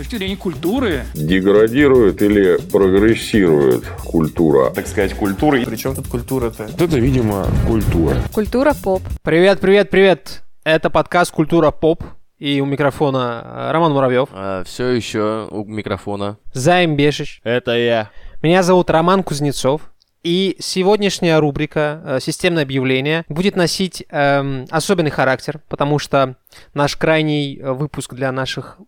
точки зрения культуры. Деградирует или прогрессирует культура? Так сказать, культура. Причем тут культура-то? Это, видимо, культура. Культура поп. Привет, привет, привет. Это подкаст «Культура поп». И у микрофона э, Роман Муравьев. А, все еще у микрофона. Займ Бешич. Это я. Меня зовут Роман Кузнецов. И сегодняшняя рубрика э, «Системное объявление» будет носить эм, особенный характер, потому что наш крайний э, выпуск для наших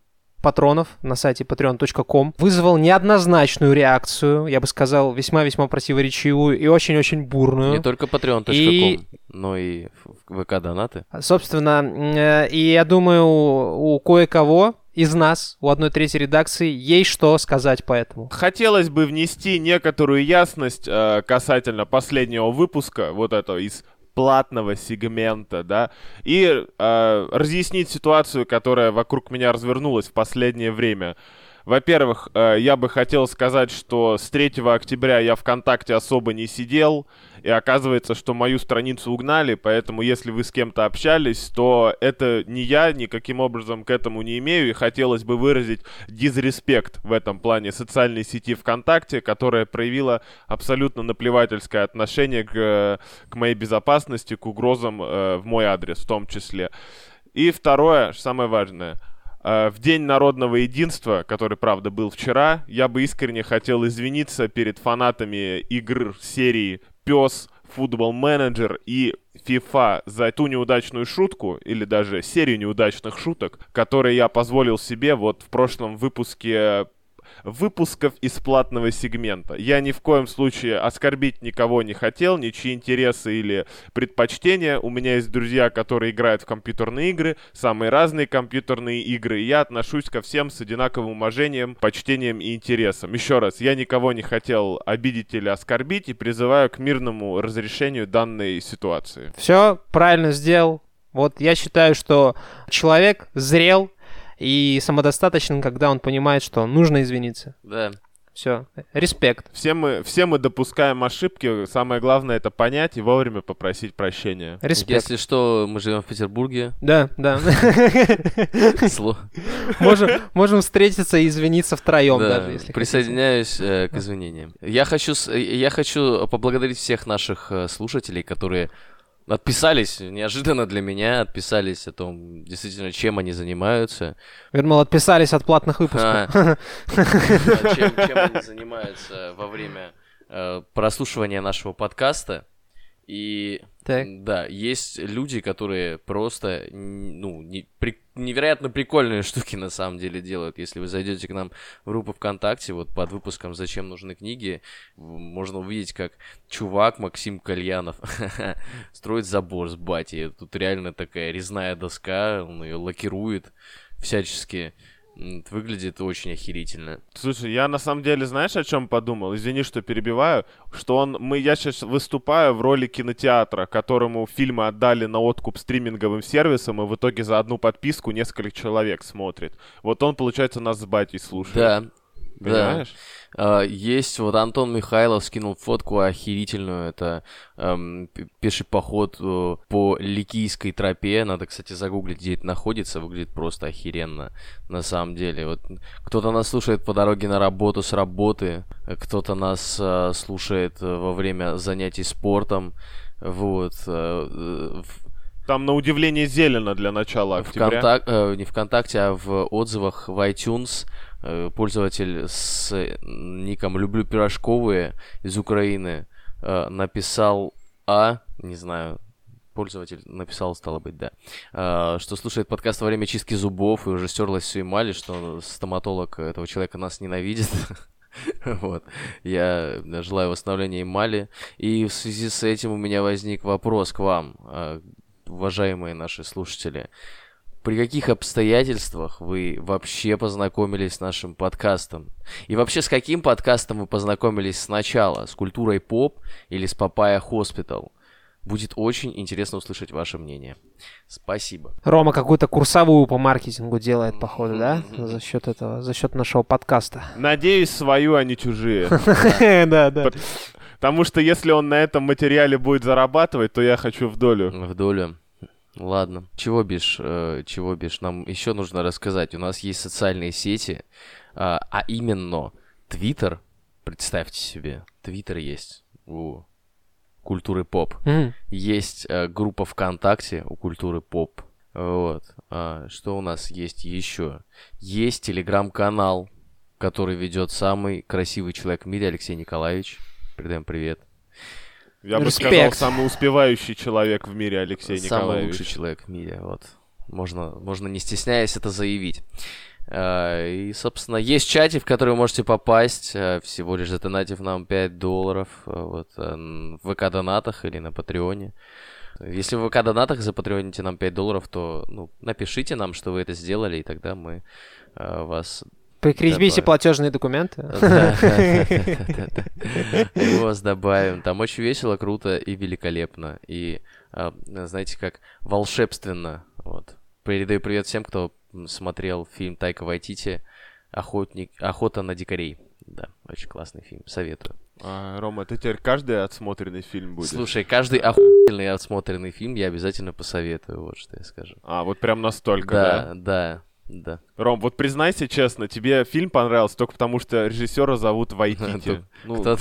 патронов на сайте patreon.com вызвал неоднозначную реакцию, я бы сказал, весьма-весьма противоречивую и очень-очень бурную. Не только patreon.com, и... но и ВК-донаты. Собственно, э, и я думаю, у, кое-кого из нас, у одной третьей редакции, есть что сказать по этому. Хотелось бы внести некоторую ясность э, касательно последнего выпуска, вот этого из платного сегмента, да, и э, разъяснить ситуацию, которая вокруг меня развернулась в последнее время. Во-первых, э, я бы хотел сказать, что с 3 октября я ВКонтакте особо не сидел, и оказывается, что мою страницу угнали, поэтому если вы с кем-то общались, то это не я никаким образом к этому не имею, и хотелось бы выразить дизреспект в этом плане социальной сети ВКонтакте, которая проявила абсолютно наплевательское отношение к, к моей безопасности, к угрозам э, в мой адрес в том числе. И второе, самое важное – в День народного единства, который, правда, был вчера, я бы искренне хотел извиниться перед фанатами игр серии пес, футбол менеджер и FIFA за ту неудачную шутку, или даже серию неудачных шуток, которые я позволил себе вот в прошлом выпуске выпусков из платного сегмента. Я ни в коем случае оскорбить никого не хотел, ничьи интересы или предпочтения. У меня есть друзья, которые играют в компьютерные игры, самые разные компьютерные игры, и я отношусь ко всем с одинаковым уважением, почтением и интересом. Еще раз, я никого не хотел обидеть или оскорбить и призываю к мирному разрешению данной ситуации. Все правильно сделал. Вот я считаю, что человек зрел, и самодостаточен, когда он понимает, что нужно извиниться. Да. Все, респект. Все мы, все мы допускаем ошибки, самое главное это понять и вовремя попросить прощения. Респект. Если что, мы живем в Петербурге. Да, да. Можем, можем встретиться и извиниться втроем да, даже, если Присоединяюсь э, к извинениям. Я хочу, я хочу поблагодарить всех наших э, слушателей, которые Отписались неожиданно для меня, отписались о том, действительно, чем они занимаются. Вермол, отписались от платных выпусков. А. Чем они занимаются во время э, прослушивания нашего подкаста. И так. да, есть люди, которые просто ну, не, при, невероятно прикольные штуки на самом деле делают. Если вы зайдете к нам в группу ВКонтакте, вот под выпуском «Зачем нужны книги», можно увидеть, как чувак Максим Кальянов строит забор с батей. Тут реально такая резная доска, он ее лакирует всячески. Выглядит очень охерительно. Слушай, я на самом деле, знаешь, о чем подумал? Извини, что перебиваю. Что он, мы, я сейчас выступаю в роли кинотеатра, которому фильмы отдали на откуп стриминговым сервисам, и в итоге за одну подписку несколько человек смотрит. Вот он, получается, нас с батей слушает. Да, Понимаешь? Да. Есть, вот Антон Михайлов скинул фотку охерительную, это um, пеший поход uh, по Ликийской тропе, надо, кстати, загуглить, где это находится, выглядит просто охеренно, на самом деле. Вот кто-то нас слушает по дороге на работу с работы, кто-то нас uh, слушает во время занятий спортом, вот. Там, на удивление, зелено для начала октября. Вконтак... Э, не ВКонтакте, а в отзывах в iTunes Э, пользователь с ником «Люблю пирожковые» из Украины э, написал «А», не знаю, пользователь написал, стало быть, да, э, что слушает подкаст во время чистки зубов и уже стерлась все эмали, что стоматолог этого человека нас ненавидит. Вот. Я желаю восстановления эмали. И в связи с этим у меня возник вопрос к вам, уважаемые наши слушатели при каких обстоятельствах вы вообще познакомились с нашим подкастом? И вообще с каким подкастом вы познакомились сначала? С культурой поп или с Papaya Hospital? Будет очень интересно услышать ваше мнение. Спасибо. Рома какую-то курсовую по маркетингу делает, походу, да? За счет этого, за счет нашего подкаста. Надеюсь, свою, а не чужие. Да, да. Потому что если он на этом материале будет зарабатывать, то я хочу в долю. В долю. Ладно. Чего бишь, э, чего бишь, нам еще нужно рассказать. У нас есть социальные сети, а, а именно Твиттер. Представьте себе, Твиттер есть у культуры поп. Мгм. Есть э, группа ВКонтакте у культуры поп. Вот. А, что у нас есть еще? Есть телеграм-канал, который ведет самый красивый человек в мире, Алексей Николаевич. Передаем привет. Я бы Респект. сказал, самый успевающий человек в мире Алексей Самый Николаевич. лучший человек в мире, вот. Можно, можно не стесняясь это заявить. А, И, собственно, есть чатик, в который вы можете попасть, а, всего лишь задонатив нам 5 долларов а, вот, в ВК-донатах или на Патреоне. Если в ВК-донатах запатреоните нам 5 долларов, то ну, напишите нам, что вы это сделали, и тогда мы вас Прикрепите платежные документы. Вас добавим. Там очень весело, круто и великолепно. И, а, знаете, как волшебственно. Вот. Передаю привет всем, кто смотрел фильм Тайка Вайтити «Охотник... «Охота на дикарей». Да, очень классный фильм, советую. А, Рома, ты теперь каждый отсмотренный фильм будешь? Слушай, каждый охуительный отсмотренный фильм я обязательно посоветую, вот что я скажу. А, вот прям настолько, да? Да, да, да. Ром, вот признайся честно, тебе фильм понравился только потому, что режиссера зовут Вайтити. Ну, Кто,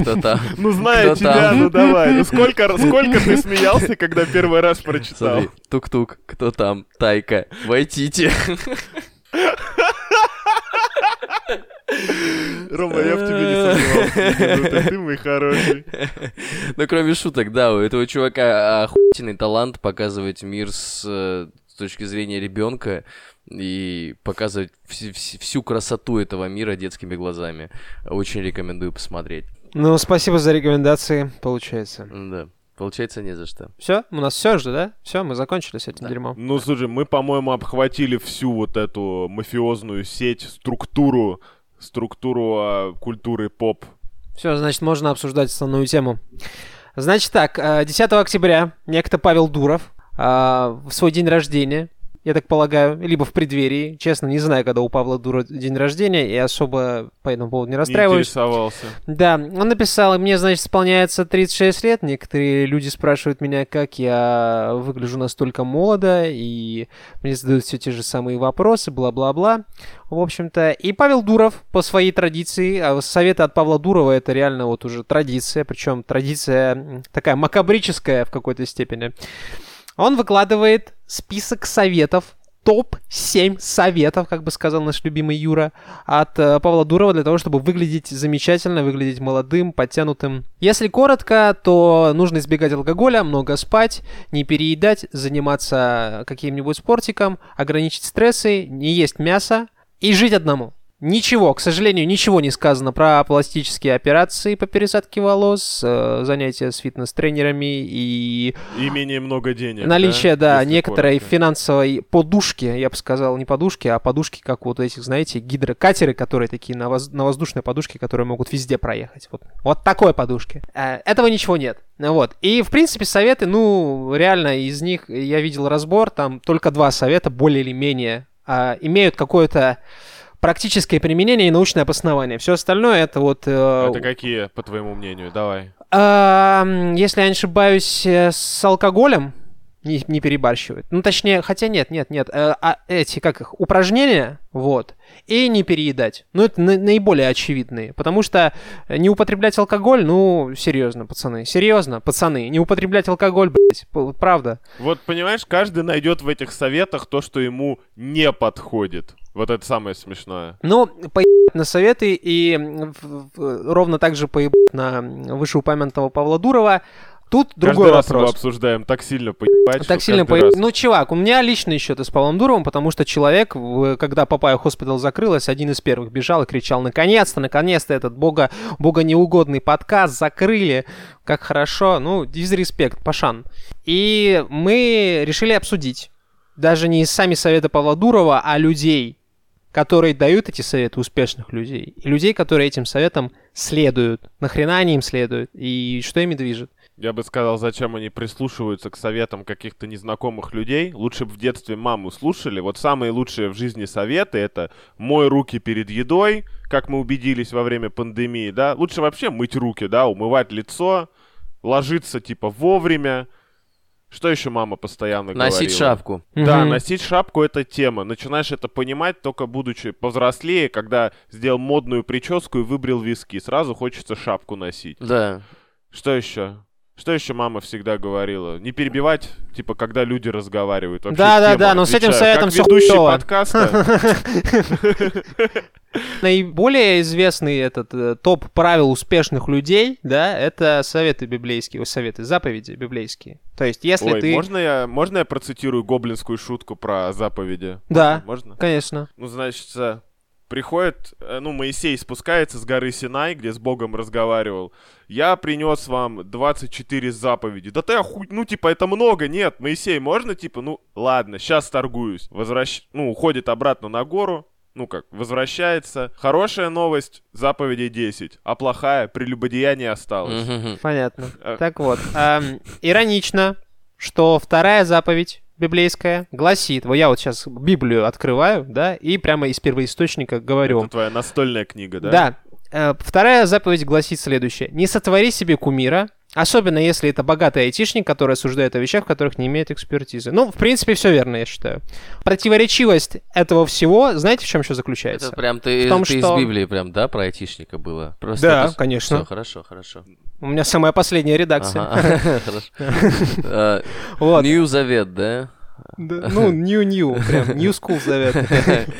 кто там? ну зная кто тебя, ну давай. Ну сколько, сколько ты смеялся, когда первый раз прочитал? Тук-тук, кто там? Тайка, Вайтити. Рома, я в тебе не сомневался. минуты. Ты мой хороший. Ну, кроме шуток, да, у этого чувака охуительный талант показывать мир с, э, с точки зрения ребенка и показывать вс- вс- всю красоту этого мира детскими глазами. Очень рекомендую посмотреть. Ну, спасибо за рекомендации, получается. Да, получается не за что. Все, у нас все же, да? Все, мы закончили с этим Да. дерьмом. Ну, слушай, мы, по-моему, обхватили всю вот эту мафиозную сеть, структуру, структуру а, культуры поп. Все, значит, можно обсуждать основную тему. Значит так, э, 10 октября некто Павел Дуров э, в свой день рождения, я так полагаю, либо в преддверии, честно, не знаю, когда у Павла Дурова день рождения, и особо по этому поводу не Не расстраиваюсь. интересовался. Да, он написал, мне, значит, исполняется 36 лет. Некоторые люди спрашивают меня, как я выгляжу настолько молодо, и мне задают все те же самые вопросы, бла-бла-бла. В общем-то, и Павел Дуров по своей традиции, а советы от Павла Дурова это реально вот уже традиция, причем традиция такая макабрическая в какой-то степени. Он выкладывает список советов, топ-7 советов, как бы сказал наш любимый Юра, от э, Павла Дурова для того, чтобы выглядеть замечательно, выглядеть молодым, подтянутым. Если коротко, то нужно избегать алкоголя, много спать, не переедать, заниматься каким-нибудь спортиком, ограничить стрессы, не есть мясо и жить одному. Ничего, к сожалению, ничего не сказано про пластические операции по пересадке волос, э, занятия с фитнес-тренерами и И менее много денег. Наличие, да, Если некоторой коротко. финансовой подушки, я бы сказал, не подушки, а подушки, как вот этих, знаете, гидрокатеры, которые такие на, воз- на воздушной подушке, которые могут везде проехать. Вот, вот такой подушки. Э, Этого ничего нет. Вот. И, в принципе, советы, ну, реально, из них я видел разбор, там только два совета, более или менее, а, имеют какое-то практическое применение и научное обоснование. Все остальное это вот... э, Это какие, по твоему мнению? Давай. Ам, если я не ошибаюсь, э, с алкоголем не, не перебарщивают. Ну, точнее, хотя нет, нет, нет. э, а эти, как их, упражнения, вот, и не переедать. Ну, это на- наиболее очевидные. Потому что не употреблять алкоголь, ну, серьезно, пацаны, серьезно, пацаны, не употреблять алкоголь, блядь, правда. Вот, понимаешь, каждый найдет в этих советах то, что ему не подходит. Вот это самое смешное. Ну, поебать на советы и ровно так же поебать на вышеупомянутого Павла Дурова. Тут другой Каждый раз его вопрос. обсуждаем так сильно поебать, Так сильно каждый по... раз- Ну, чувак, у меня личный счет с Павлом Дуровым, потому что человек, когда Papaya Hospital закрылась, один из первых бежал и кричал, наконец-то, наконец-то этот богу, богу неугодный подкаст закрыли, как хорошо, ну, дизреспект, пашан. И мы решили обсудить, даже не сами советы Павла Дурова, а людей, которые дают эти советы, успешных людей, и людей, которые этим советам следуют. Нахрена они им следуют, и что ими движет. Я бы сказал, зачем они прислушиваются к советам каких-то незнакомых людей. Лучше бы в детстве маму слушали. Вот самые лучшие в жизни советы — это «мой руки перед едой», как мы убедились во время пандемии, да. Лучше вообще мыть руки, да, умывать лицо, ложиться, типа, вовремя, Что еще мама постоянно Носить говорила? шапку. Да, Мгм. носить шапку это тема. Начинаешь это понимать только будучи повзрослее, когда сделал модную прическу и выбрил виски. Сразу хочется шапку носить. Да. Что еще? Что еще мама всегда говорила? Не перебивать, типа, когда люди разговаривают. Вообще Да, да, да, но с этим отвечаю. советом как ведущий хуёво. подкаста. Наиболее известный этот э, топ правил успешных людей, да, это советы библейские, советы, заповеди библейские. То есть, если Ой, ты... можно я, можно я процитирую гоблинскую шутку про заповеди? Да. Можно? Конечно. Ну, значит, приходит, э, ну, Моисей спускается с горы Синай, где с Богом разговаривал. Я принес вам 24 заповеди. Да ты охуй... Ну, типа, это много. Нет, Моисей, можно, типа, ну, ладно, сейчас торгуюсь. Возвращ... Ну, уходит обратно на гору. Ну как, возвращается. Хорошая новость, заповедей 10. А плохая, прелюбодеяние осталось. Понятно. Э. Так вот, иронично, что вторая заповедь библейская гласит, вот я вот сейчас Библию открываю, да, и прямо из первоисточника говорю. Это твоя настольная книга, да? Да. Э, Вторая заповедь гласит следующее. Не сотвори себе кумира, особенно если это богатый айтишник, который осуждает о вещах, в которых не имеет экспертизы. Ну, в принципе, все верно, я считаю. Противоречивость этого всего, знаете, в чем еще заключается? Это прям ты, В том, ты что- из Библии прям, да, про айтишника было? Просто Да, это- конечно. Всё, хорошо, хорошо. У меня самая последняя редакция. Ага, хорошо. Э, Вот. Нью Завет, да? Да, Ну, new-new, прям new school завет.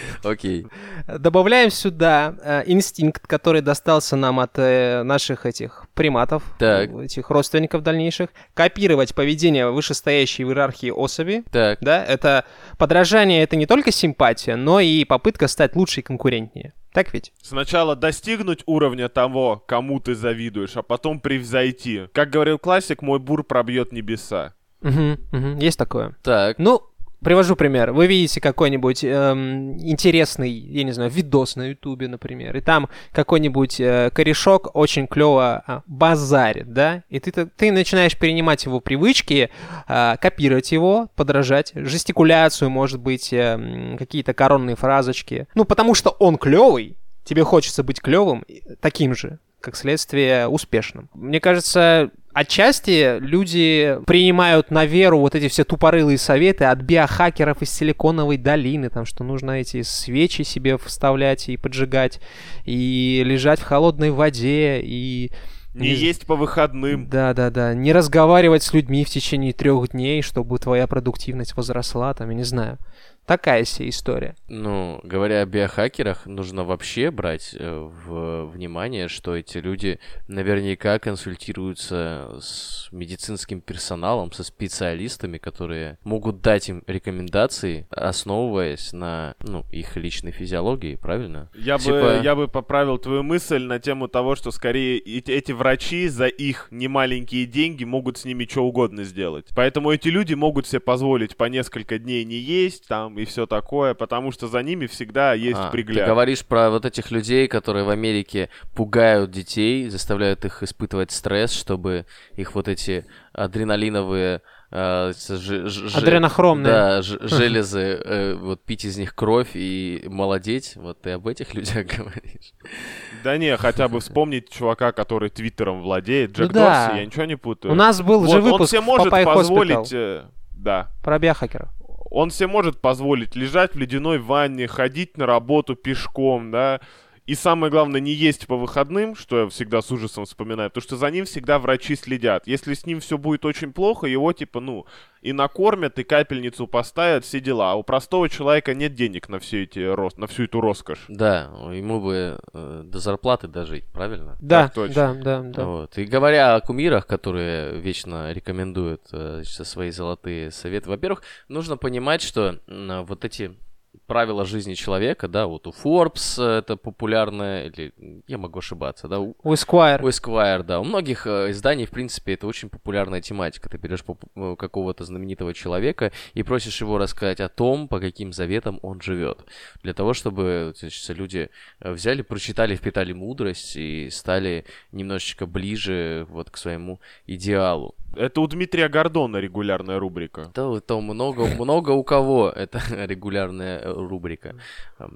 Окей. Добавляем сюда э, инстинкт, который достался нам от э, наших этих приматов, Так. этих родственников дальнейших, копировать поведение вышестоящей в иерархии особи. Так. Да, это подражание, это не только симпатия, но и попытка стать лучше и конкурентнее. Так ведь? Сначала достигнуть уровня того, кому ты завидуешь, а потом превзойти. Как говорил классик, мой бур пробьет небеса. Мгм, мгм, есть такое. Так. Ну, привожу пример. Вы видите какой-нибудь эм, интересный, я не знаю, видос на Ютубе, например, и там какой-нибудь э, корешок очень клево а, базарит, да, и ты, ты начинаешь перенимать его привычки, а, копировать его, подражать, жестикуляцию, может быть, э, какие-то коронные фразочки. Ну, потому что он клевый, тебе хочется быть клевым, таким же, как следствие успешным. Мне кажется, отчасти люди принимают на веру вот эти все тупорылые советы от биохакеров из Силиконовой долины, там, что нужно эти свечи себе вставлять и поджигать, и лежать в холодной воде, и... Не Не- есть по выходным. Да-да-да, не разговаривать с людьми в течение трех дней, чтобы твоя продуктивность возросла, там, я не знаю. Такая себе история. Ну, говоря о биохакерах, нужно вообще брать э, в внимание, что эти люди наверняка консультируются с медицинским персоналом, со специалистами, которые могут дать им рекомендации, основываясь на ну, их личной физиологии, правильно? Я, бы, Типа- я бы поправил твою мысль на тему того, что скорее эти, эти врачи за их немаленькие деньги могут с ними что угодно сделать. Поэтому эти люди могут себе позволить по несколько дней не есть там и все такое, потому что за ними всегда есть А, пригляд. Ты говоришь про вот этих людей, которые в Америке пугают детей, заставляют их испытывать стресс, чтобы их вот эти адреналиновые ж- Адренохромные. Да, ж- железы, э, вот пить из них кровь и молодеть. Вот ты об этих людях говоришь. Да не, хотя бы вспомнить чувака, который твиттером владеет. Джек Ну да. Дорси, я ничего не путаю. У нас был Вот, же он выпуск себе в может позволить... Hospital э, Да. про биохакеров. Он себе может позволить лежать в ледяной ванне, ходить на работу пешком, да, и самое главное, не есть по выходным, что я всегда с ужасом вспоминаю, потому что за ним всегда врачи следят. Если с ним все будет очень плохо, его типа, ну, и накормят, и капельницу поставят, все дела. А у простого человека нет денег на, все эти, рос- на всю эту роскошь. Да, ему бы э, до зарплаты дожить, правильно? Да, точно. да, да, да. Вот. И говоря о кумирах, которые вечно рекомендуют э, свои золотые советы, во-первых, нужно понимать, что м, вот эти правила жизни человека, да, вот у Forbes э, это популярное, или я могу ошибаться, да, у, У Esquire. у Esquire, да, у многих э, изданий, в принципе, это очень популярная тематика. Ты берешь э, какого-то знаменитого человека и просишь его рассказать о том, по каким заветам он живет. Для того, чтобы значит, люди взяли, прочитали, впитали мудрость и стали немножечко ближе вот к своему идеалу. Это у Дмитрия Гордона регулярная рубрика. Да, то много, много у кого это регулярная э, рубрика,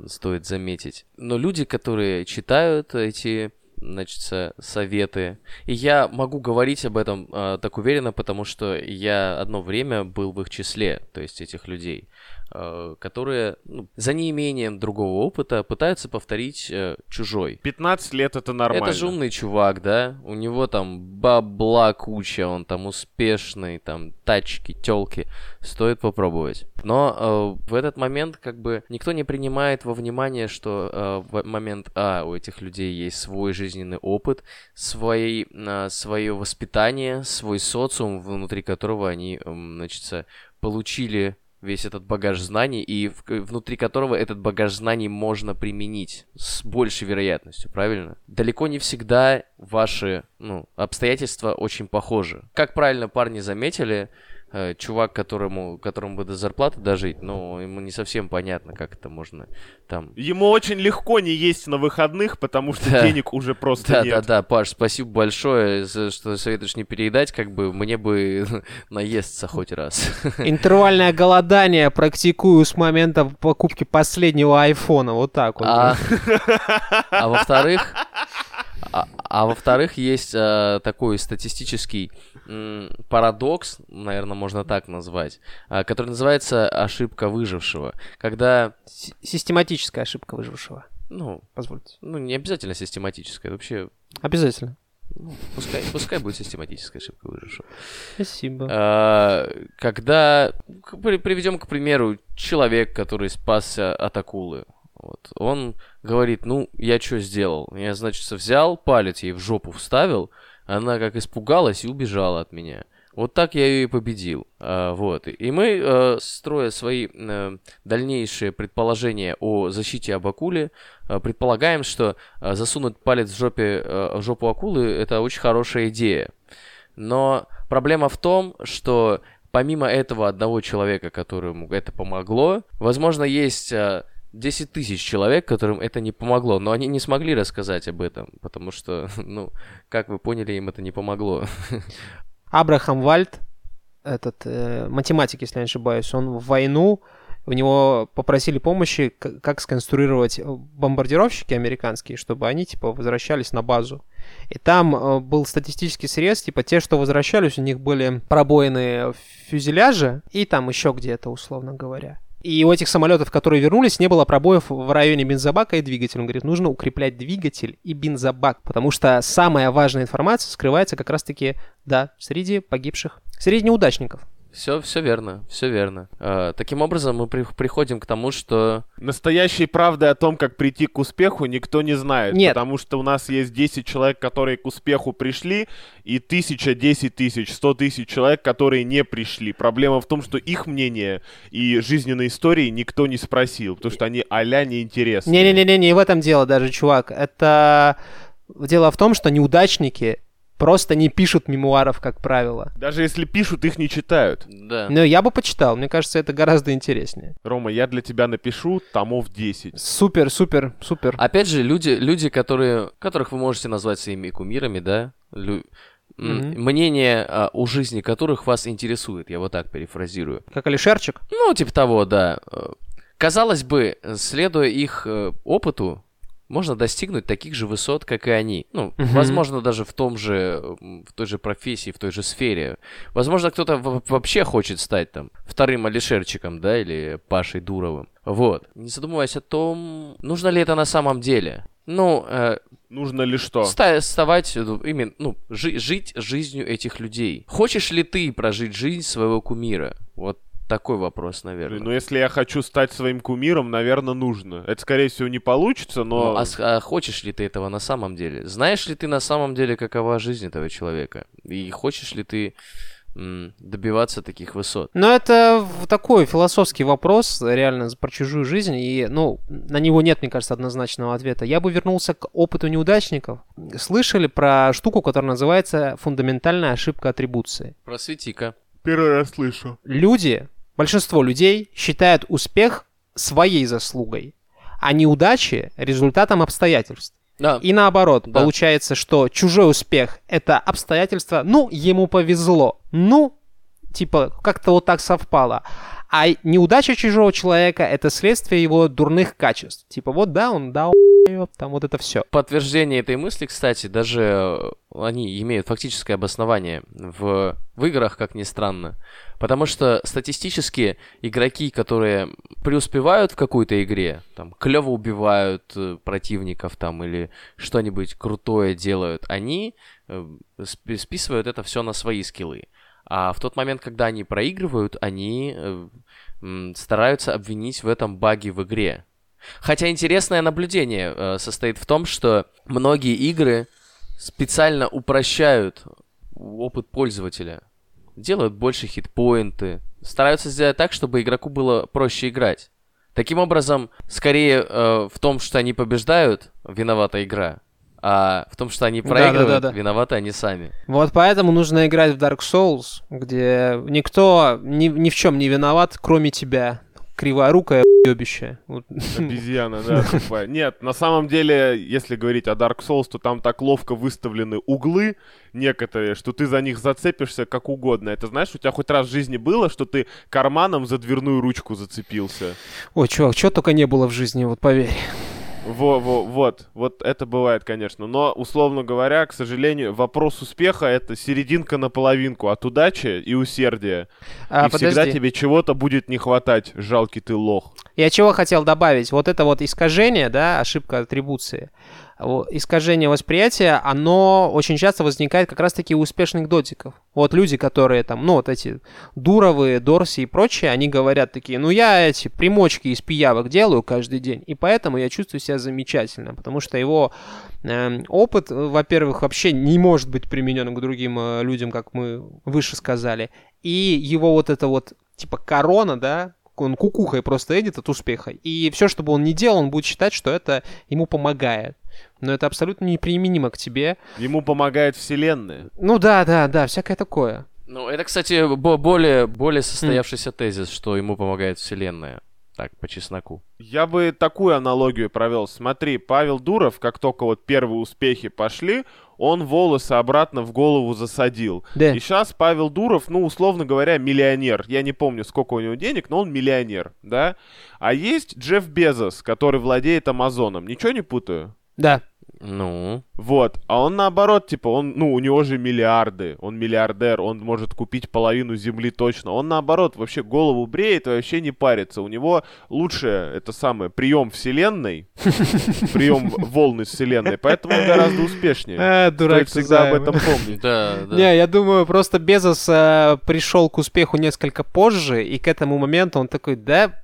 стоит заметить. Но люди, которые читают эти значит, со- советы. И я могу говорить об этом э, так уверенно, потому что я одно время был в их числе, то есть этих людей, которые ну, за неимением другого опыта пытаются повторить э, чужой. 15 лет это нормально. Это же умный чувак, да? У него там бабла куча, он там успешный, там тачки, телки. Стоит попробовать. Но э, в этот момент как бы никто не принимает во внимание, что э, в момент А у этих людей есть свой жизненный опыт, свои, э, свое воспитание, свой социум, внутри которого они, э, значит, получили весь этот багаж знаний, и в- внутри которого этот багаж знаний можно применить с большей вероятностью, правильно? Далеко не всегда ваши ну, обстоятельства очень похожи. Как правильно парни заметили, э, чувак, которому, которому бы до зарплаты дожить, ну, ему не совсем понятно, как это можно там... Ему очень легко не есть на выходных, потому что Да. денег уже просто Да, нет. да, да, Паш, спасибо большое, за что советуешь не переедать, как бы мне бы наесться хоть раз. Интервальное голодание практикую с момента покупки последнего айфона. Вот так вот. А, а во-вторых, а, а во-вторых, есть э, такой статистический м, парадокс, наверное, можно так назвать, а, который называется ошибка выжившего. Когда, С- Систематическая ошибка выжившего. ну, Позвольте. ну, не обязательно систематическая, вообще, Обязательно. ну, пускай, пускай будет систематическая ошибка выжившего. Спасибо. А, когда, приведем, к примеру, человек, который спасся от акулы, вот, он говорит, ну, я что сделал? Я, значит, взял палец ей в жопу вставил, она как испугалась и убежала от меня. Вот так я ее и победил. А, вот. И мы, э, строя свои э, дальнейшие предположения о защите об акуле, э, предполагаем, что засунуть палец в, жопе, в жопу акулы – это очень хорошая идея. Но проблема в том, что помимо этого одного человека, которому это помогло, возможно, есть 10 тысяч человек, которым это не помогло, но они не смогли рассказать об этом, потому что, ну, как вы поняли, им это не помогло. Абрахам Вальд, этот э, математик, если я не ошибаюсь, он в войну, у него попросили помощи, как сконструировать бомбардировщики американские, чтобы они, типа, возвращались на базу. И там э, был статистический срез, типа, те, что возвращались, у них были пробоины в фюзеляже и там еще где-то, условно говоря. И у этих самолетов, которые вернулись, не было пробоев в районе бензобака и двигателя. Он говорит, нужно укреплять двигатель и бензобак, потому что самая важная информация скрывается как раз-таки, да, среди погибших, среди неудачников. Все, все верно, все верно. А, таким образом, мы при- приходим к тому, что Настоящей правды о том, как прийти к успеху, никто не знает. Нет. Потому что у нас есть 10 человек, которые к успеху пришли, и тысяча, 10 тысяч, 100 тысяч человек, которые не пришли. Проблема в том, что их мнение и жизненные истории никто не спросил, потому что они а-ля неинтересны. Не-не-не, не в этом дело даже, чувак. Это дело в том, что неудачники просто не пишут мемуаров, как правило. Даже если пишут, их не читают. да. Но я бы почитал, мне кажется, это гораздо интереснее. Рома, я для тебя напишу томов 10. Супер, супер, супер. Опять же, люди, люди, которые, которых вы можете назвать своими кумирами, да, лю- Мгм. мнение а, о жизни которых вас интересует, я вот так перефразирую. Как Алишерчик. Ну, типа того, да. Э, Казалось бы, следуя их э, опыту, можно достигнуть таких же высот, как и они. Ну, Мгм. возможно, даже в том же, в той же профессии, в той же сфере. Возможно, кто-то вообще хочет стать там вторым Алишерчиком, да, или Пашей Дуровым. Вот. Не задумываясь о том, нужно ли это на самом деле. Ну, э, Нужно ли что? ста- вставать, ну, именно, ну, жи- жить жизнью этих людей. Хочешь ли ты прожить жизнь своего кумира? Вот такой вопрос, наверное. Ну, если я хочу стать своим кумиром, наверное, нужно. Это, скорее всего, не получится, но... Ну, а, с- а хочешь ли ты этого на самом деле? Знаешь ли ты на самом деле, какова жизнь этого человека? И хочешь ли ты м, добиваться таких высот? Но это такой философский вопрос, реально, про чужую жизнь, и, ну, на него нет, мне кажется, однозначного ответа. Я бы вернулся к опыту неудачников. Слышали про штуку, которая называется фундаментальная ошибка атрибуции? Просвети-ка. Первый раз слышу. Люди, большинство людей считают успех своей заслугой, а неудачи результатом обстоятельств. Да, И наоборот, Да. получается, что чужой успех — это обстоятельства, ну, ему повезло, ну, типа, как-то вот так совпало. А неудача чужого человека — это следствие его дурных качеств. Типа, вот да, он да, там вот это все. Подтверждение этой мысли, кстати, даже э, они имеют фактическое обоснование в, в играх, как ни странно. Потому что статистически игроки, которые преуспевают в какой-то игре, там, клево убивают э, противников там или что-нибудь крутое делают, они э, списывают это все на свои скиллы. А в тот момент, когда они проигрывают, они э, стараются обвинить в этом баге в игре. Хотя интересное наблюдение э, состоит в том, что многие игры специально упрощают опыт пользователя. Делают больше хитпоинты. Стараются сделать так, чтобы игроку было проще играть. Таким образом, скорее э, в том, что они побеждают, виновата игра, а в том, что они проигрывают, да, да, да, виноваты они сами. Вот поэтому нужно играть в Dark Souls, где никто ни, ни в чем не виноват, кроме тебя. Криворукая ебище. Обезьяна, да, тупая. Нет, на самом деле, если говорить о Dark Souls, то там так ловко выставлены углы некоторые, что ты за них зацепишься как угодно. Это знаешь, у тебя хоть раз в жизни было, что ты карманом за дверную ручку зацепился? Ой, чувак, чего только не было в жизни, вот поверь. Во, во, вот, вот это бывает, конечно. Но, условно говоря, к сожалению, вопрос успеха — это серединка на половинку от удачи и усердия. А, и подожди. всегда тебе чего-то будет не хватать, жалкий ты лох. Я чего хотел добавить? Вот это вот искажение, да, ошибка атрибуции искажение восприятия, оно очень часто возникает как раз-таки у успешных дотиков. Вот люди, которые там, ну, вот эти Дуровые, Дорси и прочие, они говорят такие, ну, я эти примочки из пиявок делаю каждый день, и поэтому я чувствую себя замечательно, потому что его э, опыт, во-первых, вообще не может быть применен к другим э, людям, как мы выше сказали, и его вот это вот, типа, корона, да, он кукухой просто едет от успеха. И все, что бы он ни делал, он будет считать, что это ему помогает но это абсолютно неприменимо к тебе. Ему помогает вселенная. Ну да, да, да, всякое такое. Ну, это, кстати, более, более состоявшийся mm. тезис, что ему помогает вселенная. Так, по чесноку. Я бы такую аналогию провел. Смотри, Павел Дуров, как только вот первые успехи пошли, он волосы обратно в голову засадил. Да. И сейчас Павел Дуров, ну, условно говоря, миллионер. Я не помню, сколько у него денег, но он миллионер, да? А есть Джефф Безос, который владеет Амазоном. Ничего не путаю? Да. Ну. Вот. А он наоборот, типа, он, ну, у него же миллиарды. Он миллиардер, он может купить половину земли точно. Он наоборот вообще голову бреет и вообще не парится. У него лучше это самое прием вселенной, прием волны вселенной, поэтому он гораздо успешнее. А, дурак всегда об этом помнить. Да, да. Не, я думаю, просто Безос э, пришел к успеху несколько позже, и к этому моменту он такой, да,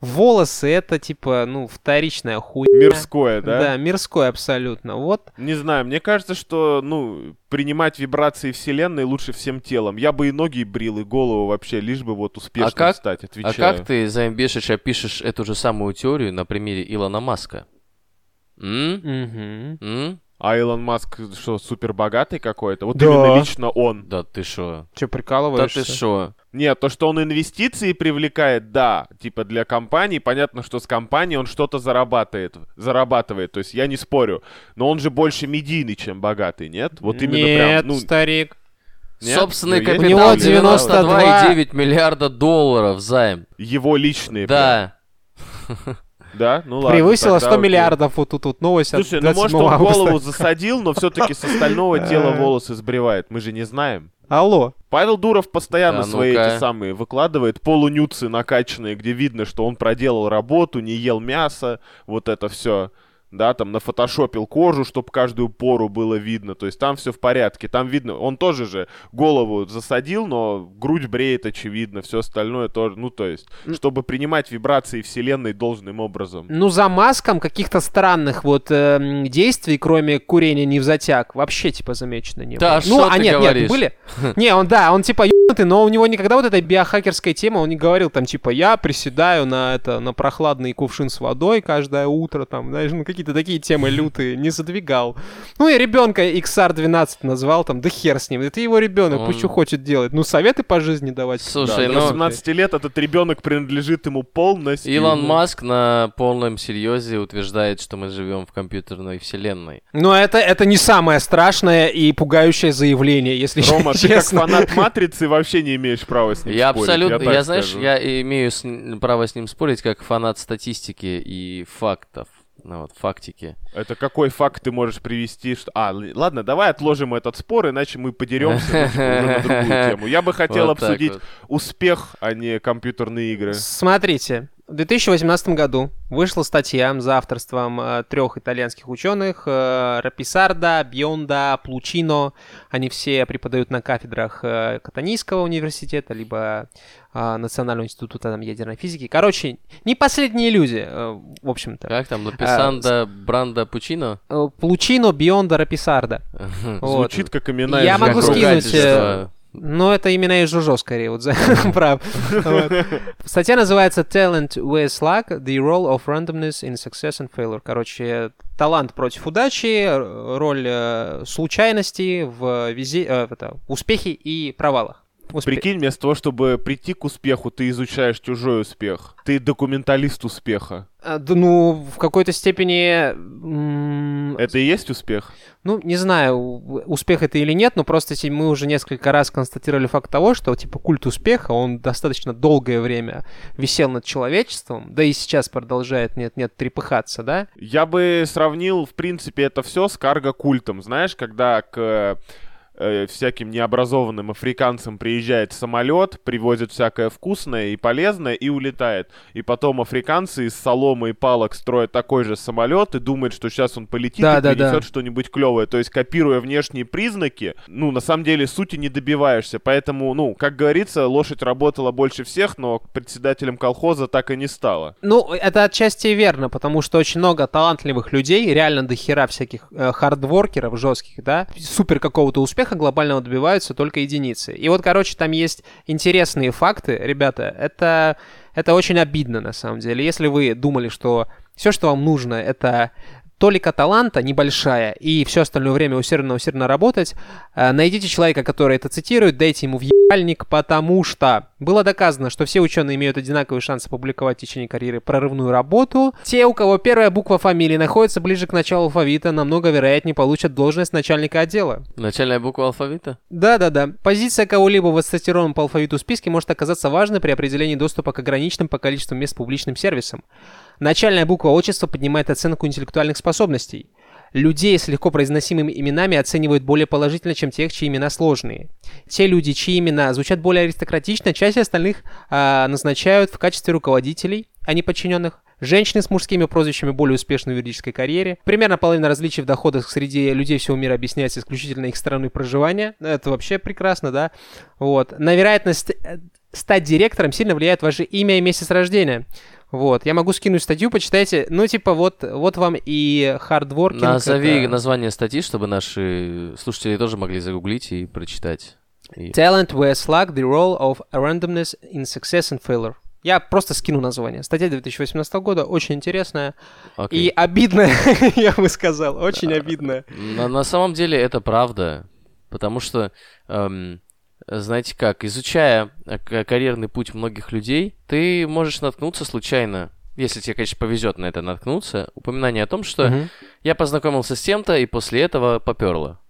волосы это типа, ну, вторичная хуйня. Мирское, да? Да, мирское абсолютно. Вот. Не знаю, мне кажется, что, ну, принимать вибрации вселенной лучше всем телом. Я бы и ноги брил, и голову вообще, лишь бы вот успешным а как, стать, отвечаю. А как ты, Займбешич, опишешь эту же самую теорию на примере Илона Маска? М? Угу. М? А Илон Маск что, супер богатый какой-то? Вот да. именно лично он. Да ты шо? Че, прикалываешься? Да ты шо? Нет, то, что он инвестиции привлекает, да, типа для компании, понятно, что с компанией он что-то зарабатывает, зарабатывает, то есть я не спорю, но он же больше медийный, чем богатый, нет? Вот именно нет, прям, ну... старик. Нет? Собственный ну, капитал 92,9 миллиарда долларов займ. Его личные. Да. Да, ну ладно. Превысило 100 миллиардов, вот тут вот новость Слушай, ну может он голову засадил, но все-таки с остального тела волосы сбривает, мы же не знаем. Алло. Павел Дуров постоянно а свои эти самые выкладывает полунюцы накачанные, где видно, что он проделал работу, не ел мясо, вот это все да, там нафотошопил кожу, чтобы каждую пору было видно, то есть там все в порядке, там видно, он тоже же голову засадил, но грудь бреет очевидно, все остальное тоже, ну то есть, чтобы принимать вибрации вселенной должным образом. Ну за маском каких-то странных вот э, действий, кроме курения не в затяг, вообще типа замечено не было. Да, ну, а нет, говоришь? нет, были? Не, он да, он типа но у него никогда вот эта биохакерская тема, он не говорил там типа я приседаю на это на прохладный кувшин с водой каждое утро, там, знаешь, ну какие-то такие темы лютые, не задвигал. Ну и ребенка XR12 назвал, там, да хер с ним, это его ребенок, Он... пусть что хочет делать. Ну советы по жизни давать. Слушай, да, ну... 18 лет этот ребенок принадлежит ему полностью. Илон Маск на полном серьезе утверждает, что мы живем в компьютерной вселенной. Но это, это не самое страшное и пугающее заявление, если Рома, честно. ты как фанат Матрицы вообще не имеешь права с ним Я спорить. абсолютно, так я, знаешь, скажу. я имею с право с ним спорить как фанат статистики и фактов. Ну вот, фактики. Это какой факт ты можешь привести? Что... А, ладно, давай отложим этот спор, иначе мы подеремся уже на другую тему. Я бы хотел обсудить успех, а не компьютерные игры. Смотрите, в 2018 году вышла статья за авторством э, трех итальянских ученых э, Раписарда, Бионда, Плучино. Они все преподают на кафедрах э, Катанийского университета, либо э, Национального института там, ядерной физики. Короче, не последние люди, э, в общем-то. Как там, Лаписанда, Бранда, Пучино? Э, Плучино, Бионда, Раписарда. Вот. Звучит как имена Я могу скинуть, Но это именно из Жужо, скорее, вот за прав. Статья называется Talent vs Luck, The Role of Randomness in Success and Failure. Короче, талант против удачи, роль э, случайности в везе... э, в это, успехе и провалах. Успе- Прикинь, вместо того, чтобы прийти к успеху, ты изучаешь чужой успех. Ты документалист успеха. А, да, ну, в какой-то степени... Это и есть успех? Ну, не знаю, успех это или нет, но просто мы уже несколько раз констатировали факт того, что, типа, культ успеха, он достаточно долгое время висел над человечеством, да и сейчас продолжает нет-нет трепыхаться, да? Я бы сравнил, в принципе, это все с карго-культом. Знаешь, когда к э, всяким необразованным африканцам приезжает самолет, привозит всякое вкусное и полезное и улетает. И потом африканцы из соломы и палок строят такой же самолет и думают, что сейчас он полетит Да, и да, принесет да. что-нибудь клевое. То есть, копируя внешние признаки, ну, на самом деле, сути не добиваешься. Поэтому, ну, как говорится, лошадь работала больше всех, но председателем колхоза так и не стала. Ну, это отчасти верно, потому что очень много талантливых людей, реально до хера всяких э, хардворкеров жестких, да, супер какого-то успеха глобального добиваются только единицы. И вот, короче, там есть интересные факты, ребята, это, это очень обидно на самом деле. Если вы думали, что все, что вам нужно, это толика таланта небольшая и все остальное время усердно-усердно работать, э, найдите человека, который это цитирует, дайте ему въебальник, потому что было доказано, что все ученые имеют одинаковый шанс опубликовать в течение карьеры прорывную работу. Те, у кого первая буква фамилии находится ближе к началу алфавита, намного вероятнее получат должность начальника отдела. Начальная буква алфавита? Да-да-да. Позиция кого-либо в отсортированном по алфавиту списке может оказаться важной при определении доступа к ограниченным по количеству мест публичным сервисам. Начальная буква отчества поднимает оценку интеллектуальных способностей. Людей с легко произносимыми именами оценивают более положительно, чем тех, чьи имена сложные. Те люди, чьи имена звучат более аристократично, чаще остальных а, назначают в качестве руководителей, а не подчиненных. Женщины с мужскими прозвищами более успешны в юридической карьере. Примерно половина различий в доходах среди людей всего мира объясняется исключительно их страной проживания. Это вообще прекрасно, да? Вот. На вероятность э, стать директором сильно влияет ваше имя и месяц рождения. Вот, я могу скинуть статью, почитайте. Ну, типа, вот, вот вам и хардворкинг. Назови это- название статьи, чтобы наши слушатели тоже могли загуглить и прочитать. И- Talent vs Luck, the role of randomness in success and failure. Я просто скину название. Статья 2018 года, очень интересная Окей. и обидная, я бы сказал, очень обидная. На, на самом деле это правда, потому что, эм, знаете как, изучая э, карьерный путь многих людей, ты можешь наткнуться случайно, если тебе, конечно, повезет на это наткнуться, упоминание о том, что Мгм. я познакомился с тем-то, и после этого поперло.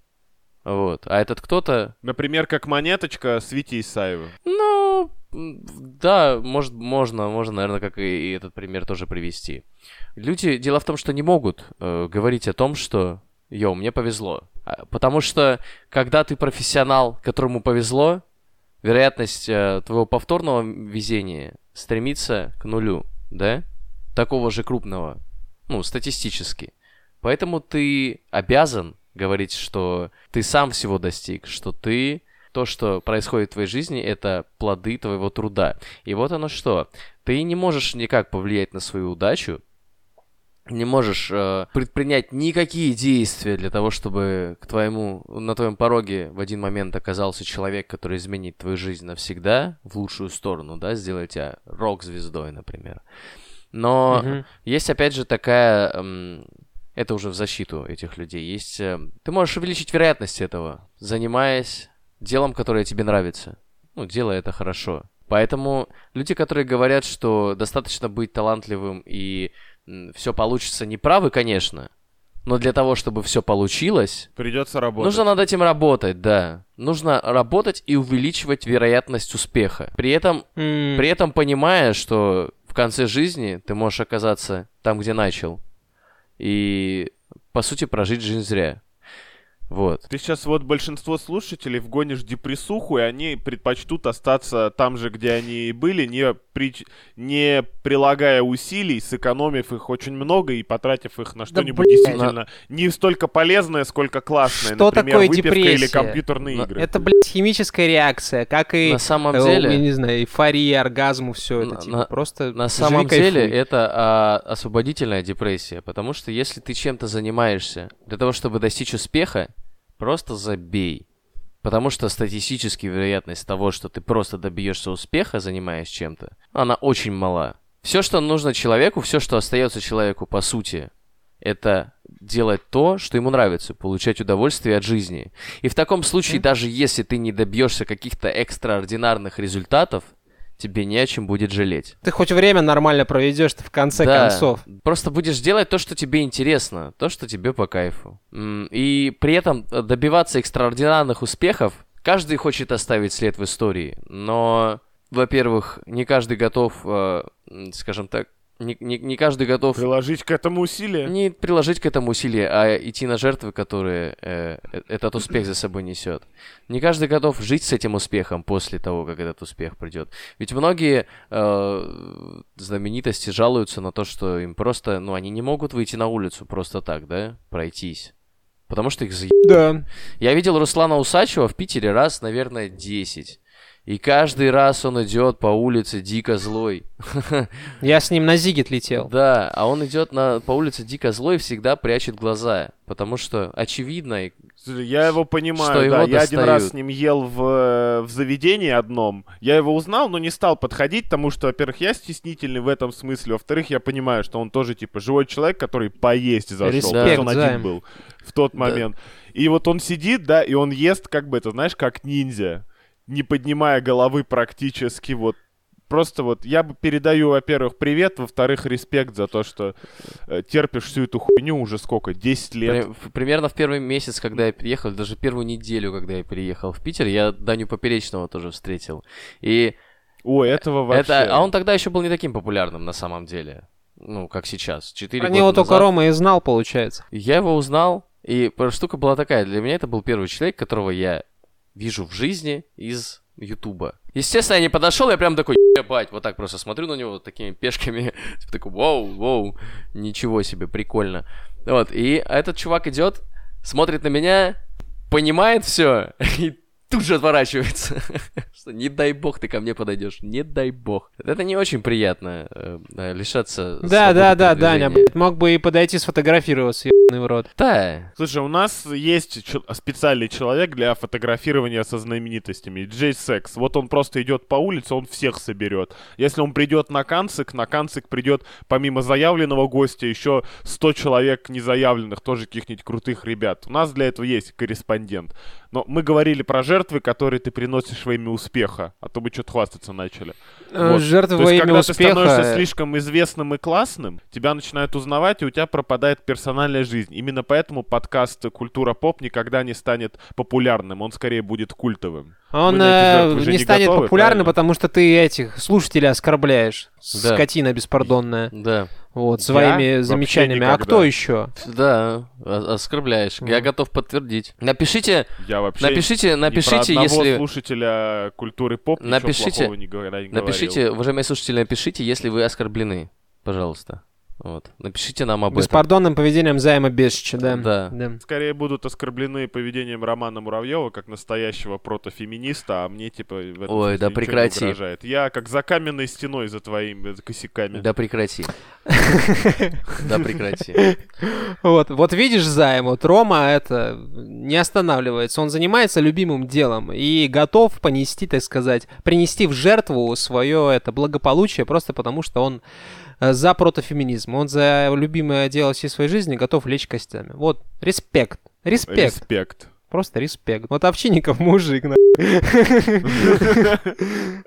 Вот. А этот кто-то, Например, как монеточка с Витей Исаевым. ну, да, может, можно, можно, наверное, как и, и этот пример тоже привести. Люди, дело в том, что не могут э, говорить о том, что, йоу, мне повезло. А, Потому что, когда ты профессионал, которому повезло, вероятность э, твоего повторного везения стремится к нулю, да? Такого же крупного, ну, статистически. Поэтому ты обязан говорить, что ты сам всего достиг, что ты то, что происходит в твоей жизни, это плоды твоего труда. И вот оно что. Ты не можешь никак повлиять на свою удачу, не можешь э, предпринять никакие действия для того, чтобы к твоему, на твоем пороге в один момент оказался человек, который изменит твою жизнь навсегда в лучшую сторону, да, сделает тебя рок-звездой, например. Но Мгм. есть, опять же, такая... эм, это уже в защиту этих людей. Есть... э, ты можешь увеличить вероятность этого, занимаясь делом, которое тебе нравится. Ну, делая это хорошо. Поэтому люди, которые говорят, что достаточно быть талантливым и все получится, не правы, конечно. Но для того, чтобы все получилось, Придется работать. нужно над этим работать, да. Нужно работать и увеличивать вероятность успеха. При этом, М, при этом понимая, что в конце жизни ты можешь оказаться там, где начал. И, по сути, прожить жизнь зря. Вот. Ты сейчас вот большинство слушателей вгонишь депрессуху, и они предпочтут остаться там же, где они и были, не, при... не прилагая усилий, сэкономив их очень много и потратив их на что-нибудь блин. действительно не столько полезное, сколько классное. Что Например, такое выпивка или депрессия? компьютерные На- игры. Это, блядь, химическая реакция, как и, На самом э, деле- я не знаю, эйфория, оргазму, все это. На- типа, на- просто На самом деле кайфуй. это а, освободительная депрессия, потому что если ты чем-то занимаешься для того, чтобы достичь успеха, просто забей. Потому что статистически вероятность того, что ты просто добьешься успеха, занимаясь чем-то, она очень мала. Все, что нужно человеку, все, что остается человеку по сути, это делать то, что ему нравится, получать удовольствие от жизни. И в таком случае, даже если ты не добьешься каких-то экстраординарных результатов, тебе не о чем будет жалеть. Ты хоть время нормально проведешь в конце Да, концов. Просто будешь делать то, что тебе интересно, то, что тебе по кайфу. И при этом э, добиваться экстраординарных успехов, каждый хочет оставить след в истории, но, во-первых, не каждый готов, э, скажем так, не, не- не каждый готов Приложить к этому усилия. не приложить к этому усилия, а идти на жертвы, которые э, э, этот успех за собой несет. Не каждый готов жить с этим успехом после того, как этот успех придет. Ведь многие э, знаменитости жалуются на то, что им просто, ну, они не могут выйти на улицу просто так, да, пройтись. Потому что их за... Да. Я видел Руслана Усачева в Питере раз, наверное, 10. И каждый раз он идет по улице дико злой. Я с ним на Зигит летел. Да, а он идет на, по улице дико злой и всегда прячет глаза. Потому что очевидно, Я его понимаю, Что да. его я один раз с ним ел в, э, в заведении одном. Я его узнал, но не стал подходить, потому что, во-первых, я стеснительный в этом смысле. Во-вторых, я понимаю, что он тоже, типа, живой человек, который поесть зашел. Респект, То есть он Займ. один был в тот Да. момент. И вот он сидит, да, и он ест, как бы это, знаешь, как ниндзя. Не поднимая головы практически, вот Просто вот я бы передаю, во-первых, привет, во-вторых, респект за то, что э, терпишь всю эту хуйню уже сколько, 10 лет. примерно в первый месяц, когда я приехал, даже первую неделю, когда я приехал в Питер, я Даню Поперечного тоже встретил. И Ой, этого вообще... это... А он тогда еще был не таким популярным на самом деле. Ну, как сейчас. Четыре Про года него только назад. Рома и знал, получается. Я его узнал, и штука была такая. Для меня это был первый человек, которого я вижу в жизни из Ютуба. Естественно, я не подошел, я прям такой, ебать, вот так просто смотрю на него вот такими пешками, типа такой, вау, вау, ничего себе, прикольно. Вот, и этот чувак идет, смотрит на меня, понимает все и тут же отворачивается. Что не дай бог ты ко мне подойдешь, не дай бог. Это не очень приятно э, э, лишаться Да, да, да, Даня, мог бы и подойти сфотографироваться, в рот. Да, Слушай, у нас есть чел- специальный человек для фотографирования со знаменитостями. Джей Секс. Вот он просто идет по улице, он всех соберет. Если он придет на канцик, на канцик придет помимо заявленного гостя еще 100 человек незаявленных, тоже каких-нибудь крутых ребят. У нас для этого есть корреспондент. Но мы говорили про жертвы, которые ты приносишь во имя успеха, а то бы что-то хвастаться начали. Э, Вот. Жертвы То во есть, имя когда ты становишься успеха. слишком известным и классным, тебя начинают узнавать, и у тебя пропадает персональная жизнь. Именно поэтому подкаст «Культура поп» никогда не станет популярным, он скорее будет культовым. Он э, не не станет готовы, популярным, правильно? потому что ты этих слушателей оскорбляешь. Да. Скотина беспардонная. да. Вот, Я своими вообще замечаниями. А кто еще? Да, оскорбляешь. Я Мгм. готов подтвердить. Напишите, Я вообще напишите, про напишите, одного если... слушателя культуры поп ничего Напишите- не говорил. Напишите, уважаемые слушатели, напишите, если вы оскорблены. Пожалуйста. Вот. Напишите нам об этом. Беспардонным поведением Займа Бесича, да. Да. Скорее будут оскорблены поведением Романа Муравьева, как настоящего протофеминиста, а мне, типа, в этом Ой, да ничего не прекрати. угрожает. Я как за каменной стеной за твоими косяками. Да прекрати. Да прекрати. Вот, вот видишь, Займ, вот Рома это не останавливается. Он занимается любимым делом и готов понести, так сказать, принести в жертву свое это благополучие просто потому, что он э, за протофеминизм. Он за любимое дело всей своей жизни готов лечь костями. Вот, респект. Респект. Респект. Просто респект. Вот Овчинников мужик, на.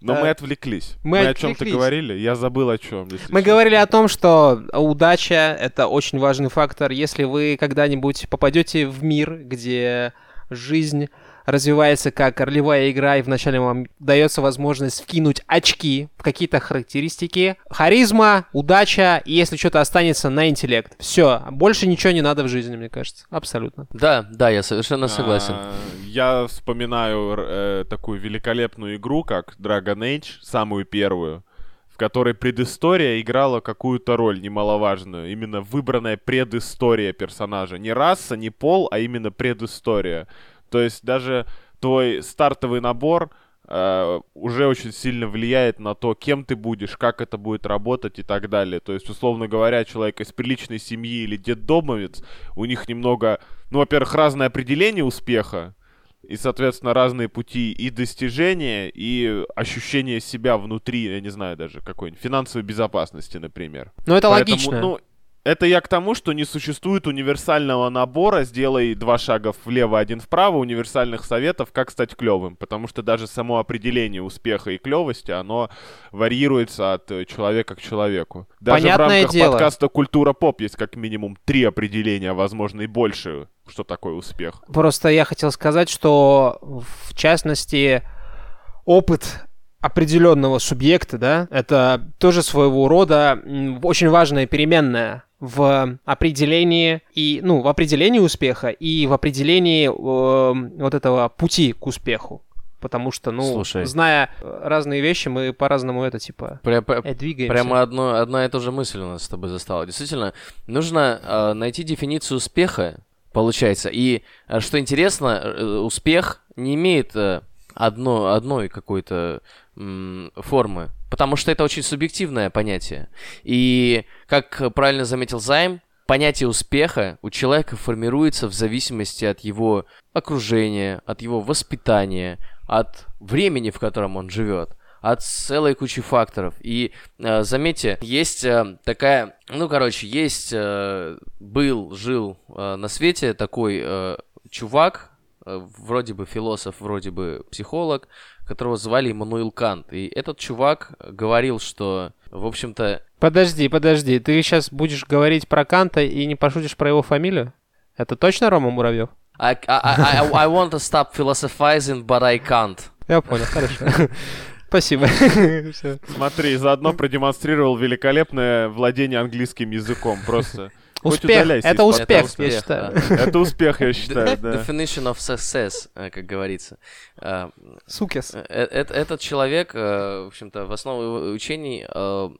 Но мы отвлеклись. Мы Мы о чем-то говорили, я забыл о чем. Мы говорили о том, что удача — это очень важный фактор. Если вы когда-нибудь попадете в мир, где жизнь развивается как ролевая игра, и вначале вам дается возможность вкинуть очки в какие-то характеристики, харизма, удача, и если что-то останется на интеллект. Все, больше ничего не надо в жизни, мне кажется. Абсолютно. Да, да, я совершенно согласен. А, Я вспоминаю э, такую великолепную игру, как Dragon Age, самую первую, в которой предыстория играла какую-то роль немаловажную. Именно выбранная предыстория персонажа. Не раса, не пол, а именно предыстория. То есть даже твой стартовый набор э, уже очень сильно влияет на то, кем ты будешь, как это будет работать и так далее. То есть, условно говоря, человек из приличной семьи или детдомовец, у них немного, ну, во-первых, разное определение успеха, и, соответственно, разные пути и достижения, и ощущение себя внутри, я не знаю даже, какой-нибудь финансовой безопасности, например. Но это Поэтому, логично. Ну, это я к тому, что не существует универсального набора, сделай два шага влево, один вправо, универсальных советов, как стать клевым. Потому что даже само определение успеха и клевости, оно варьируется от э, человека к человеку. Даже в Понятное рамках дело. подкаста «Культура поп» есть как минимум три определения, возможно, и больше, что такое успех. Просто я хотел сказать, что в частности опыт определенного субъекта, да, это тоже своего рода очень важная переменная в определении и, ну, в определении успеха и в определении э, вот этого пути к успеху. Потому что, ну, Слушай. зная э, разные вещи, мы по-разному это, типа, Пря- пря- э, двигаемся. Прямо одно, одна и та же мысль у нас с тобой застала. Действительно, нужно э, найти дефиницию успеха, получается. И э, что интересно, э, успех не имеет э, одно, одной какой-то формы, потому что это очень субъективное понятие. И, как правильно заметил Займ, понятие успеха у человека формируется в зависимости от его окружения, от его воспитания, от времени, в котором он живет от целой кучи факторов. И э, заметьте, есть э, такая, ну, короче, есть, э, был, жил э, на свете такой э, чувак, э, вроде бы философ, вроде бы психолог, которого звали Иммануил Кант. И этот чувак говорил, что, в общем-то, Подожди, подожди, ты сейчас будешь говорить про Канта и не пошутишь про его фамилию? Это точно Рома Муравьев? I, I, I, I want to stop philosophizing, but I can't. Я понял, хорошо. Спасибо. Смотри, заодно продемонстрировал великолепное владение английским языком. Просто Успех. Это успех, я успех, считаю. да. это успех, я считаю, да. Definition of success, э, как говорится. Э, Сукес. Э, э- Этот человек, в общем-то, в основу его учений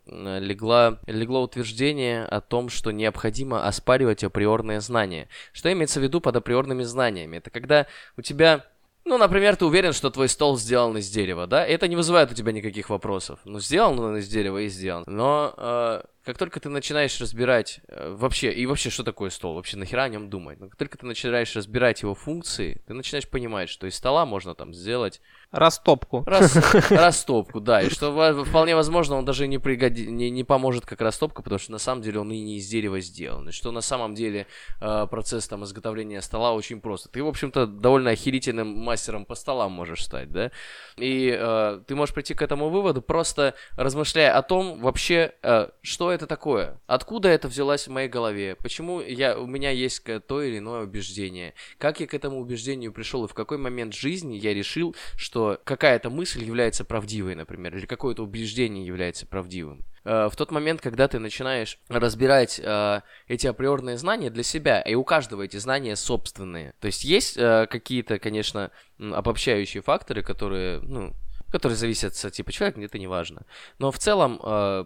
легла, легло утверждение о том, что необходимо оспаривать априорные знания. Что имеется в виду под априорными знаниями? Это когда у тебя, ну, например, ты уверен, что твой стол сделан из дерева, да? Это не вызывает у тебя никаких вопросов. Ну, сделан он из дерева и сделан. Но э, как только ты начинаешь разбирать э, вообще, и вообще, что такое стол, вообще нахера о нем думать? Но как только ты начинаешь разбирать его функции, ты начинаешь понимать, что из стола можно там сделать Растопку. Рас- растопку, да, и что вполне возможно он даже не, пригоди- не, не поможет как растопка, потому что на самом деле он и не из дерева сделан, и что на самом деле э, процесс там изготовления стола очень прост. Ты, в общем-то, довольно охерительным мастером по столам можешь стать, да, и э, ты можешь прийти к этому выводу, просто размышляя о том вообще, э, что это такое, откуда это взялось в моей голове, почему я, у меня есть то или иное убеждение, как я к этому убеждению пришел и в какой момент жизни я решил, что какая-то мысль является правдивой, например, или какое-то убеждение является правдивым. Э, В тот момент, когда ты начинаешь разбирать э, эти априорные знания для себя, и у каждого эти знания собственные. То есть есть э, какие-то, конечно, обобщающие факторы, которые, ну, которые зависят от типа человека, это не важно. Но в целом, э,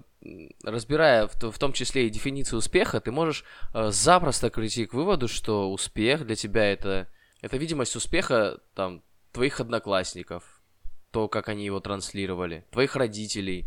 разбирая в, в том числе и дефиницию успеха, ты можешь э, запросто прийти к выводу, что успех для тебя это, это видимость успеха там твоих одноклассников, то, как они его транслировали, твоих родителей,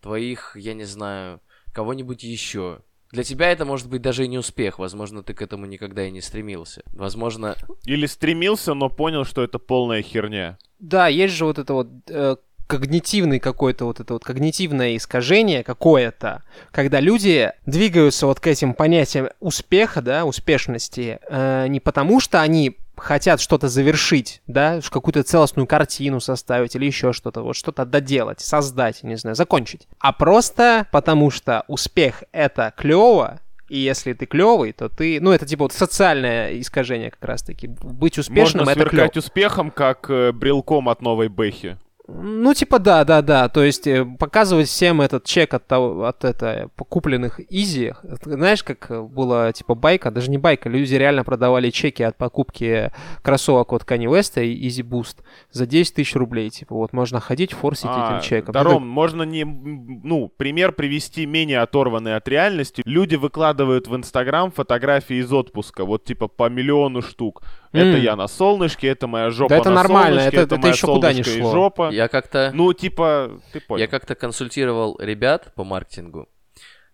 твоих, я не знаю, кого-нибудь еще. Для тебя это может быть даже и не успех, возможно, ты к этому никогда и не стремился. Возможно, Или стремился, но понял, что это полная херня. Да, есть же вот это вот э, когнитивный какой-то вот это вот когнитивное искажение какое-то, когда люди двигаются вот к этим понятиям успеха, да, успешности, э, не потому что они хотят что-то завершить, да, какую-то целостную картину составить или еще что-то, вот что-то доделать, создать, не знаю, закончить, а просто потому что успех это клево, и если ты клевый, то ты... Ну, это типа вот социальное искажение как раз-таки. Быть успешным Можно это сверкать успехом, как э, брелком от новой Бэхи. Ну, типа, да, да, да. То есть э, показывать всем этот чек от, того, от это, купленных изи. Знаешь, как была, типа, байка, даже не байка, люди реально продавали чеки от покупки кроссовок от Kanye West и Easy Boost за 10 тысяч рублей. Типа, вот можно ходить, форсить А, этим чеком. да, Ну, Ром, можно не, ну, пример привести менее оторванный от реальности. Люди выкладывают в Инстаграм фотографии из отпуска, вот типа по миллиону штук. Это М. я на солнышке, это моя жопа Да это на нормально, солнышке, это- это, это моя еще куда и шло. жопа. Я как-то... Ну, типа, ты понял. Я как-то консультировал ребят по маркетингу,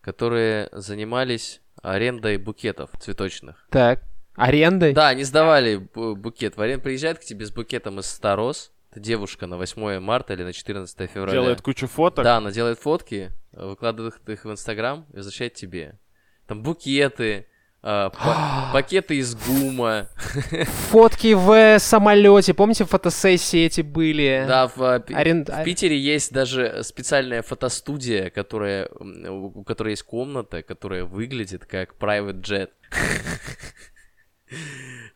которые занимались арендой букетов цветочных. Так, арендой? Да, они сдавали бу- букет в аренду. Приезжает к тебе с букетом из 100 роз. Это девушка на 8 марта или на 14 февраля. Делает кучу фоток. Да, она делает фотки, выкладывает их в Инстаграм и возвращает тебе. Там букеты, пакеты из гума. Фотки в самолете. Помните, фотосессии эти были? Да, в, а, Пи- Арен- в Питере есть даже специальная фотостудия, которая, у которой есть комната, которая выглядит как private jet.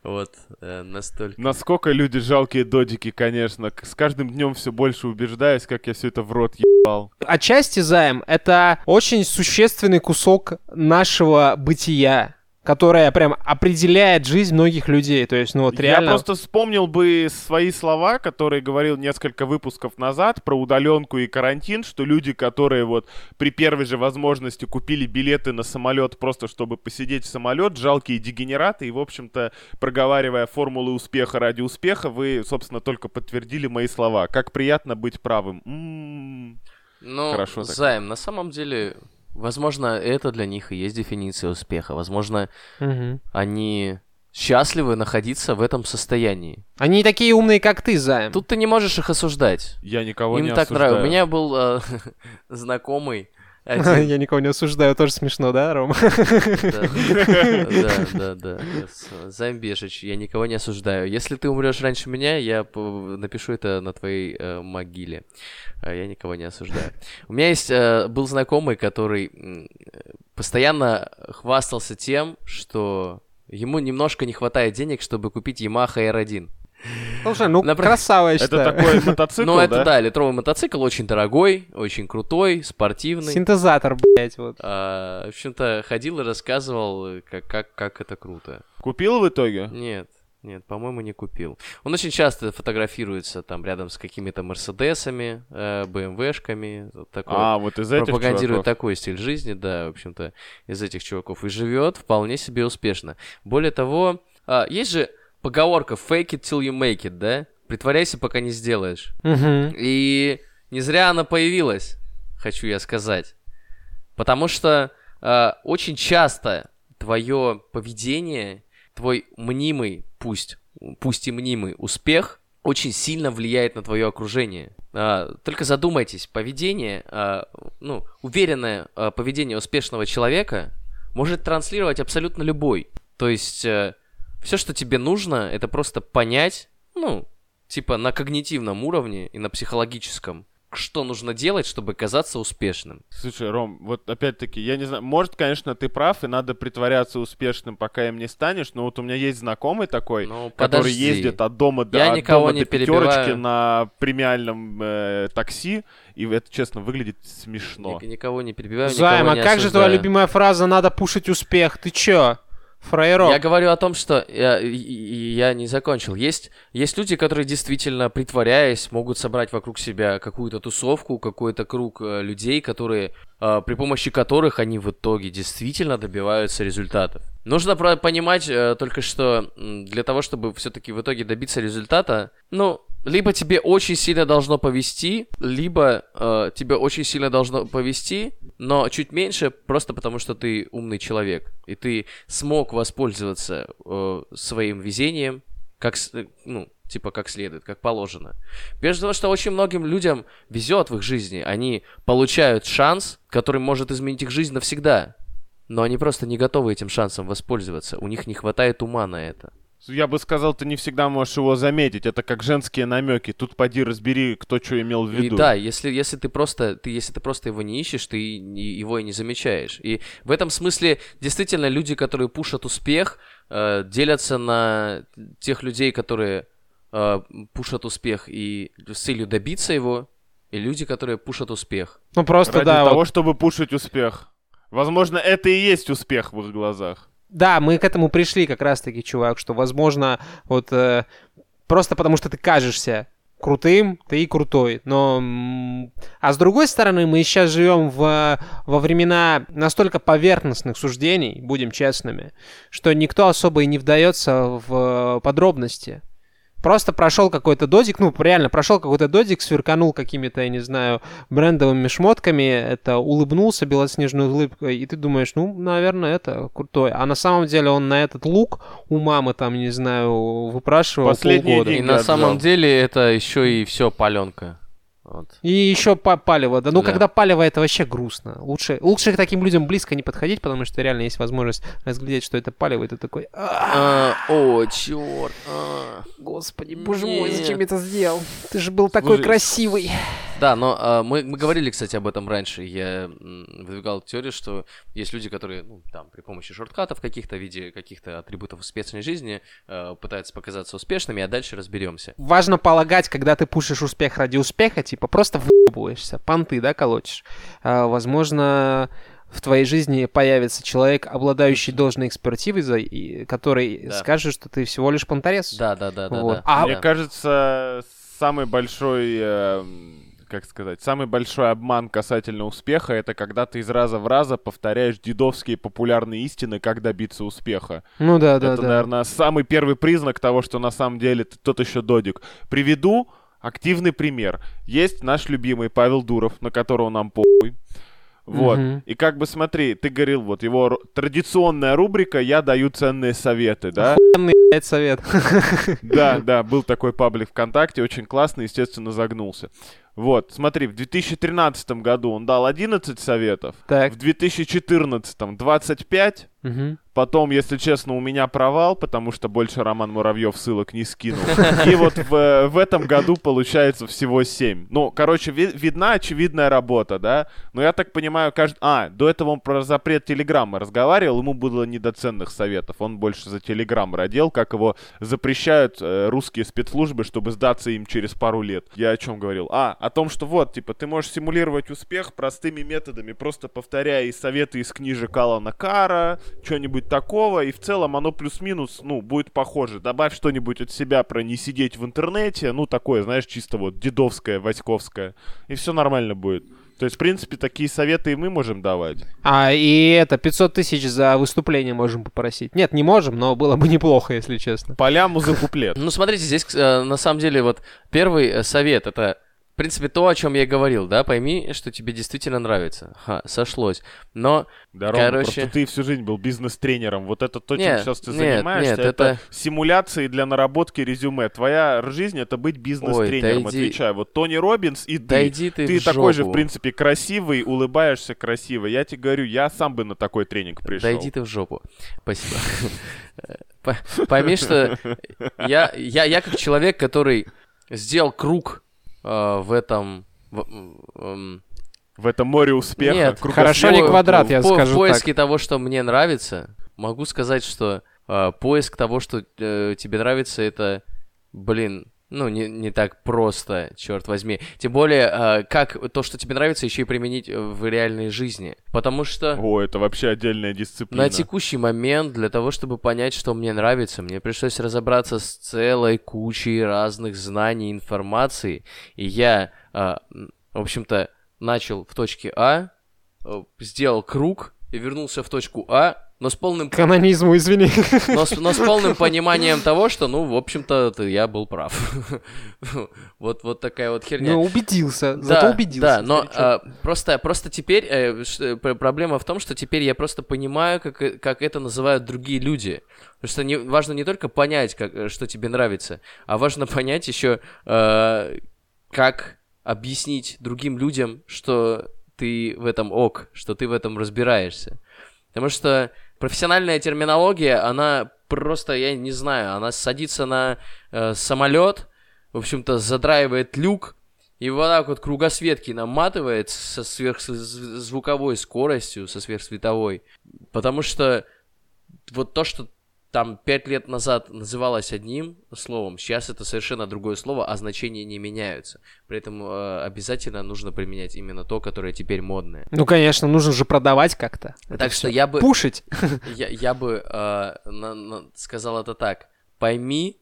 Вот, э, настолько. Насколько люди жалкие додики, конечно. С каждым днем все больше убеждаюсь, как я все это в рот ебал. Отчасти займ — это очень существенный кусок нашего бытия, которое прям определяет жизнь многих людей. То есть, ну вот реально... Я просто вспомнил бы свои слова, которые говорил несколько выпусков назад про удаленку и карантин, что люди, которые вот при первой же возможности купили билеты на самолет просто чтобы посидеть в самолет, жалкие дегенераты, и, в общем-то, проговаривая формулы успеха ради успеха, вы, собственно, только подтвердили мои слова. Как приятно быть правым. М-м-м. Ну, Хорошо так. Займ, на самом деле, возможно, это для них и есть дефиниция успеха. Возможно, Мгм. они счастливы находиться в этом состоянии. Они не такие умные, как ты, займ. Тут ты не можешь их осуждать. Я никого Им не так осуждаю. нравится. У меня был э, знакомый. Один- Я никого не осуждаю, тоже смешно, да, Ром? Да, да, да, Займбешич, я никого не осуждаю. Если ты умрешь раньше меня, я напишу это на твоей э, могиле. А Я никого не осуждаю. У меня есть э, был знакомый, который постоянно хвастался тем, что ему немножко не хватает денег, чтобы купить Yamaha R1. Слушай, ну Напр- красава, я Это считаю. такой мотоцикл, Ну, это да? литровый мотоцикл, очень дорогой, очень крутой, спортивный. Синтезатор, блядь, вот. А, в общем-то, ходил и рассказывал, э, как, как, как это круто. Купил в итоге? Нет, нет, по-моему, не купил. Он очень часто фотографируется там рядом с какими-то Мерседесами, э, БМВшками. вот такой. А, вот из этих пропагандирует чуваков. такой стиль жизни, да, в общем-то, из этих чуваков. И живет вполне себе успешно. Более того, а, есть же поговорка fake it till you make it, да? Притворяйся, пока не сделаешь. Мгм. И не зря она появилась, хочу я сказать. Потому что э, очень часто твое поведение, твой мнимый, пусть, пусть и мнимый успех очень сильно влияет на твое окружение. А, только задумайтесь, поведение, а, ну, уверенное а, поведение успешного человека может транслировать абсолютно любой. То есть все, что тебе нужно, это просто понять, ну, типа на когнитивном уровне и на психологическом, что нужно делать, чтобы казаться успешным. Слушай, Ром, вот опять-таки, я не знаю, может, конечно, ты прав, и надо притворяться успешным, пока им не станешь, но вот у меня есть знакомый такой, Ну, который ездит от дома до, Я от никого дома не до пятерочки на премиальном э, такси, и это, честно, выглядит смешно. Ник- никого не перебиваю, Займ, никого а не как же твоя осуждаю. любимая фраза «надо пушить успех»? Ты чё? Фраерок. Я говорю о том, что я, я не закончил. Есть, есть люди, которые действительно, притворяясь, могут собрать вокруг себя какую-то тусовку, какой-то круг э, людей, которые, э, при помощи которых они в итоге действительно добиваются результатов. Нужно понимать э, только, что для того, чтобы все-таки в итоге добиться результата, ну, либо тебе очень сильно должно повести, либо э, тебе очень сильно должно повести, но чуть меньше, просто потому что ты умный человек, и ты смог воспользоваться э, своим везением, как, э, ну, типа как следует, как положено. Прежде того, что очень многим людям везет в их жизни, они получают шанс, который может изменить их жизнь навсегда, но они просто не готовы этим шансом воспользоваться, у них не хватает ума на это. Я бы сказал, ты не всегда можешь его заметить. Это как женские намеки. Тут поди разбери, кто что имел в И виду. да, если, если ты просто, ты, если ты просто его не ищешь, ты его и не замечаешь. И в этом смысле действительно люди, которые пушат успех, э, делятся на тех людей, которые э, пушат успех и с целью добиться его, и люди, которые пушат успех. Ну просто Ради да, того, вот чтобы пушить успех. Возможно, это и есть успех в их глазах. Да, мы к этому пришли как раз-таки, чувак, что, возможно, вот э, просто потому что ты кажешься крутым, ты и крутой. Но, а с другой стороны, мы сейчас живем в, во времена настолько поверхностных суждений, будем честными, что никто особо и не вдается в подробности. Просто прошел какой-то додик, ну, реально, прошел какой-то додик, сверканул какими-то, я не знаю, брендовыми шмотками, это улыбнулся белоснежной улыбкой, и ты думаешь, ну, наверное, это крутой. А на самом деле он на этот лук у мамы там, не знаю, выпрашивал Последние полгода. И на самом деле это еще и все паленка. Вот. И еще па- палево, да. Ну, Да. когда палево, это вообще грустно. Лучше, лучше к таким людям близко не подходить, потому что реально есть возможность разглядеть, что это палево, и ты такой, «А, А, о, черт. а. господи, боже мой, зачем это сделал? Ты же был такой красивый. Да, но а, мы, мы говорили, кстати, об этом раньше. Я выдвигал теорию, что есть люди, которые, ну, там, при помощи шорткатов каких-то, в виде каких-то атрибутов успешной жизни, э, пытаются показаться успешными, а дальше разберемся. Важно полагать, когда ты пушишь успех ради успеха, типа просто въебываешься, понты, да, колотишь. А, возможно, в твоей жизни появится человек, обладающий должной экспертизой, который Да. скажет, что ты всего лишь понторез. Да, да, да, да. Вот. да. А- Мне Да. кажется, самый большой, эм, как сказать, самый большой обман касательно успеха это когда ты из раза в раза повторяешь дедовские популярные истины, как добиться успеха. Ну да, да, это, да. наверное, самый первый признак того, что на самом деле ты тот еще додик. Приведу активный пример. Есть наш любимый Павел Дуров, на которого нам похуй. Вот. Мгм. И как бы смотри, ты говорил, вот его традиционная рубрика «Я даю ценные советы», да? Охуенный, блядь, совет. Да, да, был такой паблик ВКонтакте, очень классный, естественно, загнулся. Вот, смотри, в 2013 году он дал 11 советов, Так. в 2014 25, Мгм. потом, если честно, у меня провал, потому что больше Роман Муравьев ссылок не скинул. И вот в, в этом году получается всего 7. Ну, короче, ви- видна очевидная работа, да? Но я так понимаю, каждый... А, до этого он про запрет Телеграмма разговаривал, ему было не до ценных советов. Он больше за Телеграм родил, как его запрещают э, русские спецслужбы, чтобы сдаться им через пару лет. Я о чем говорил? А, о том, что вот, типа, ты можешь симулировать успех простыми методами, просто повторяя и советы из книжек Алана Кара, что-нибудь такого, и в целом оно плюс-минус, ну, будет похоже. Добавь что-нибудь от себя про не сидеть в интернете, ну, такое, знаешь, чисто вот дедовское, васьковское, и все нормально будет. То есть, в принципе, такие советы и мы можем давать. А, и это, 500 тысяч за выступление можем попросить. Нет, не можем, но было бы неплохо, если честно. По ляму за куплет. Ну, смотрите, здесь, э, на самом деле, вот первый э, совет это, в принципе, то, о чем я говорил, да, пойми, что тебе действительно нравится. Ха, сошлось. Но Да, Рома, Короче. просто ты всю жизнь был бизнес-тренером. Вот это то, чем Нет, сейчас ты нет, занимаешься, нет, это, это- симуляции для наработки резюме. Твоя жизнь — это быть бизнес-тренером, да иди- отвечаю. Вот Тони Робинс и да ты. иди ты, Ты такой же, жопу. в принципе, красивый, улыбаешься красиво. Я тебе говорю, я сам бы на такой тренинг пришел. Да иди ты в жопу. Спасибо. Пойми, что я как человек, который сделал круг э, в этом... в- м, В этом море успеха. Нет. Хорошо, не квадрат, я по- скажу В поиске того, что мне нравится, могу сказать, что э, поиск того, что э, тебе нравится, это, блин, ну, не, не так просто, черт возьми. Тем более, э, как то, что тебе нравится, еще и применить в реальной жизни. Потому что... О, это вообще отдельная дисциплина. На текущий момент для того, чтобы понять, что мне нравится, мне пришлось разобраться с целой кучей разных знаний, информации, и я, м, в общем-то, начал в точке А, э, сделал круг и вернулся в точку А, но с полным, Канонизму, извини. но с, но с полным пониманием того, что, ну, в общем-то, я был прав. Вот, вот такая вот херня. Ну, убедился. Зато убедился. Да, но а, просто, просто теперь э, ш- пр- проблема в том, что теперь я просто понимаю, как, э- как это называют другие люди. Потому что не, важно не только понять, как, э, что тебе нравится, а важно понять еще, э, как объяснить другим людям, что ты в этом ок, что ты в этом разбираешься. Потому что профессиональная терминология, она просто, я не знаю, она садится на э, самолет, в общем-то, задраивает люк, и вот так вот кругосветки наматывает со сверхзвуковой скоростью, со сверхсветовой. Потому что вот то, что там пять лет назад называлось одним словом, сейчас это совершенно другое слово, а значения не меняются. При этом э, обязательно нужно применять именно то, которое теперь модное. Ну, конечно, нужно же продавать как-то. Так что я бы, Пушить. я, я бы э, на- на- сказал это так. Пойми,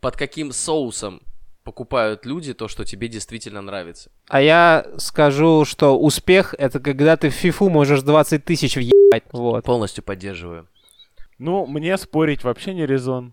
под каким соусом покупают люди то, что тебе действительно нравится. А я скажу, что успех — это когда ты в фифу можешь 20 тысяч въебать. Вот. Полностью поддерживаю. Ну, мне спорить вообще не резон.